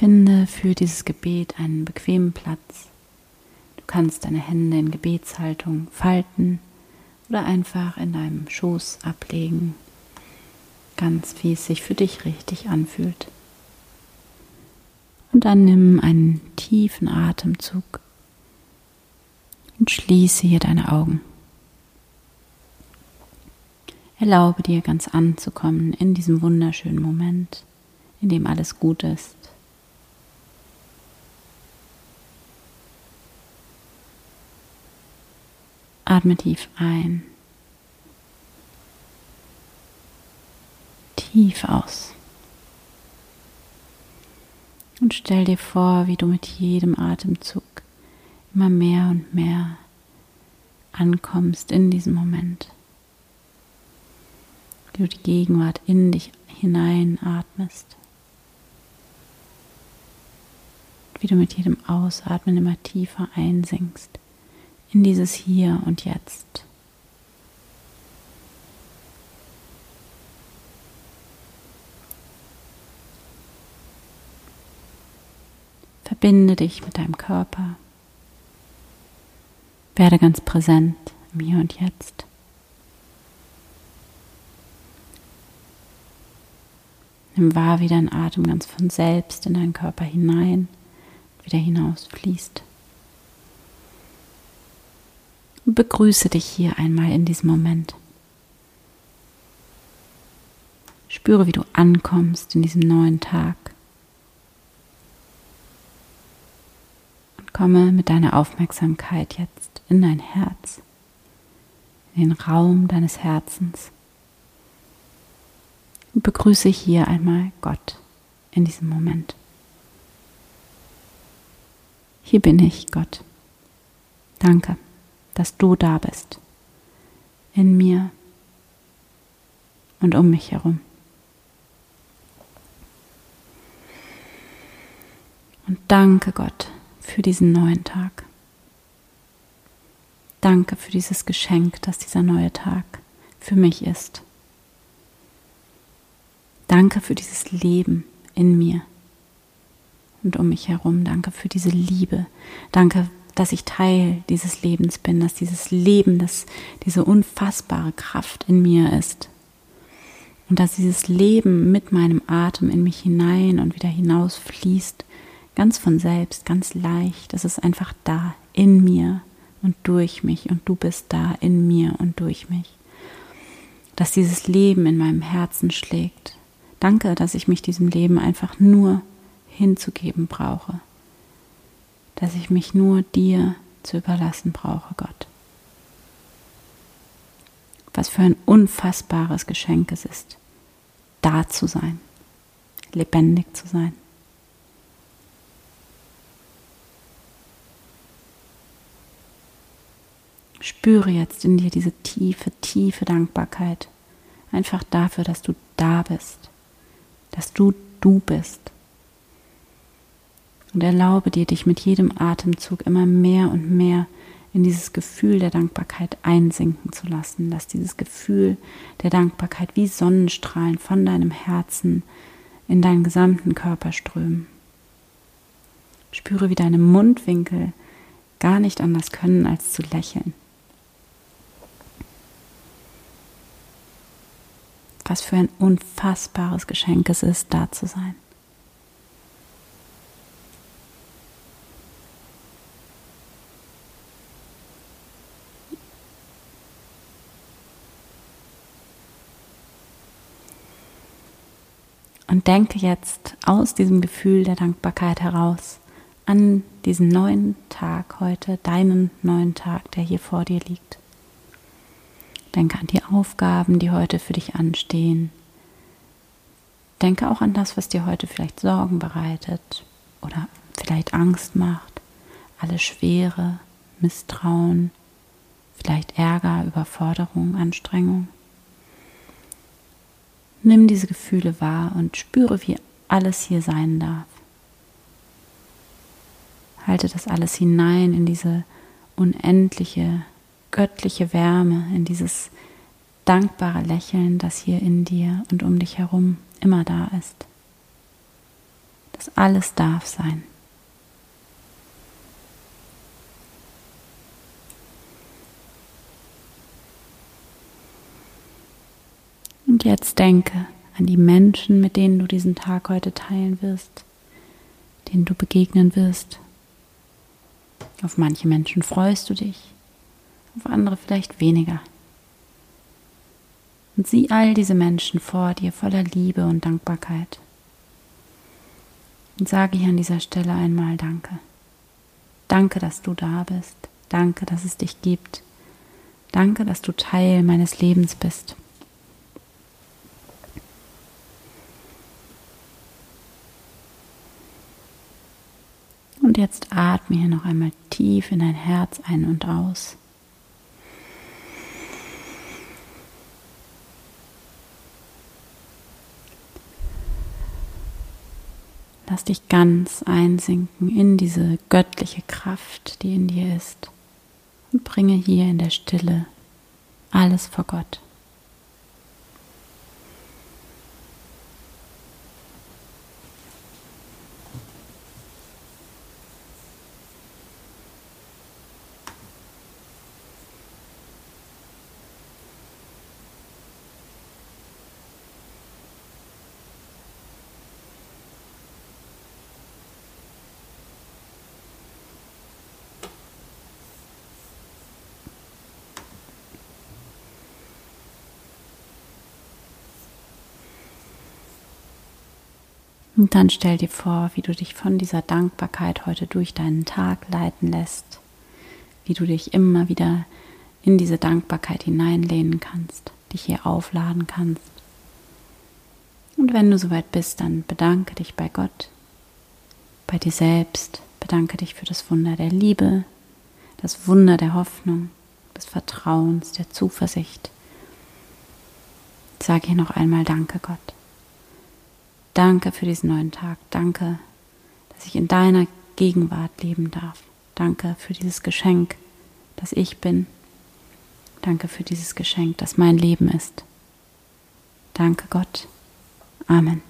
Finde für dieses Gebet einen bequemen Platz. Du kannst deine Hände in Gebetshaltung falten oder einfach in deinem Schoß ablegen, ganz wie es sich für dich richtig anfühlt. Und dann nimm einen tiefen Atemzug und schließe hier deine Augen. Erlaube dir ganz anzukommen in diesem wunderschönen Moment, in dem alles gut ist. Atme tief ein, tief aus. Und stell dir vor, wie du mit jedem Atemzug immer mehr und mehr ankommst in diesem Moment. Wie du die Gegenwart in dich hineinatmest. Wie du mit jedem Ausatmen immer tiefer einsinkst in dieses Hier und Jetzt. Verbinde dich mit deinem Körper. Werde ganz präsent im Hier und Jetzt. Nimm wahr, wie dein Atem ganz von selbst in deinen Körper hinein, wieder hinausfließt. Und begrüße dich hier einmal in diesem Moment. Spüre, wie du ankommst in diesem neuen Tag. Komme mit deiner Aufmerksamkeit jetzt in dein Herz, in den Raum deines Herzens. Und begrüße hier einmal Gott in diesem Moment. Hier bin ich, Gott. Danke, dass du da bist. In mir und um mich herum. Und danke, Gott, für diesen neuen Tag. Danke für dieses Geschenk, das dieser neue Tag für mich ist. Danke für dieses Leben in mir und um mich herum. Danke für diese Liebe. Danke, dass ich Teil dieses Lebens bin, dass dieses Leben, dass diese unfassbare Kraft in mir ist. Und dass dieses Leben mit meinem Atem in mich hinein und wieder hinaus fließt ganz von selbst, ganz leicht. Es ist einfach da, in mir und durch mich und du bist da, in mir und durch mich. Dass dieses Leben in meinem Herzen schlägt. Danke, dass ich mich diesem Leben einfach nur hinzugeben brauche. Dass ich mich nur dir zu überlassen brauche, Gott. Was für ein unfassbares Geschenk es ist, da zu sein, lebendig zu sein. Spüre jetzt in dir diese tiefe, tiefe Dankbarkeit. Einfach dafür, dass du da bist, dass du du bist. Und erlaube dir, dich mit jedem Atemzug immer mehr und mehr in dieses Gefühl der Dankbarkeit einsinken zu lassen, dass dieses Gefühl der Dankbarkeit wie Sonnenstrahlen von deinem Herzen in deinen gesamten Körper strömen. Spüre, wie deine Mundwinkel gar nicht anders können, als zu lächeln. Was für ein unfassbares Geschenk es ist, da zu sein. Und denke jetzt aus diesem Gefühl der Dankbarkeit heraus an diesen neuen Tag heute, deinen neuen Tag, der hier vor dir liegt. Denke an die Aufgaben, die heute für dich anstehen. Denke auch an das, was dir heute vielleicht Sorgen bereitet oder vielleicht Angst macht, alle Schwere, Misstrauen, vielleicht Ärger, Überforderung, Anstrengung. Nimm diese Gefühle wahr und spüre, wie alles hier sein darf. Halte das alles hinein in diese unendliche göttliche Wärme, in dieses dankbare Lächeln, das hier in dir und um dich herum immer da ist. Das alles darf sein. Und jetzt denke an die Menschen, mit denen du diesen Tag heute teilen wirst, denen du begegnen wirst. Auf manche Menschen freust du dich, auf andere vielleicht weniger. Und sieh all diese Menschen vor dir voller Liebe und Dankbarkeit. Und sage hier an dieser Stelle einmal Danke. Danke, dass du da bist. Danke, dass es dich gibt. Danke, dass du Teil meines Lebens bist. Und jetzt atme hier noch einmal tief in dein Herz ein und aus. Lass dich ganz einsinken in diese göttliche Kraft, die in dir ist. Und bringe hier in der Stille alles vor Gott. Und dann stell dir vor, wie du dich von dieser Dankbarkeit heute durch deinen Tag leiten lässt, wie du dich immer wieder in diese Dankbarkeit hineinlehnen kannst, dich hier aufladen kannst. Und wenn du soweit bist, dann bedanke dich bei Gott, bei dir selbst, bedanke dich für das Wunder der Liebe, das Wunder der Hoffnung, des Vertrauens, der Zuversicht. Sag hier noch einmal Danke, Gott. Danke für diesen neuen Tag. Danke, dass ich in deiner Gegenwart leben darf. Danke für dieses Geschenk, dass ich bin. Danke für dieses Geschenk, das mein Leben ist. Danke Gott. Amen.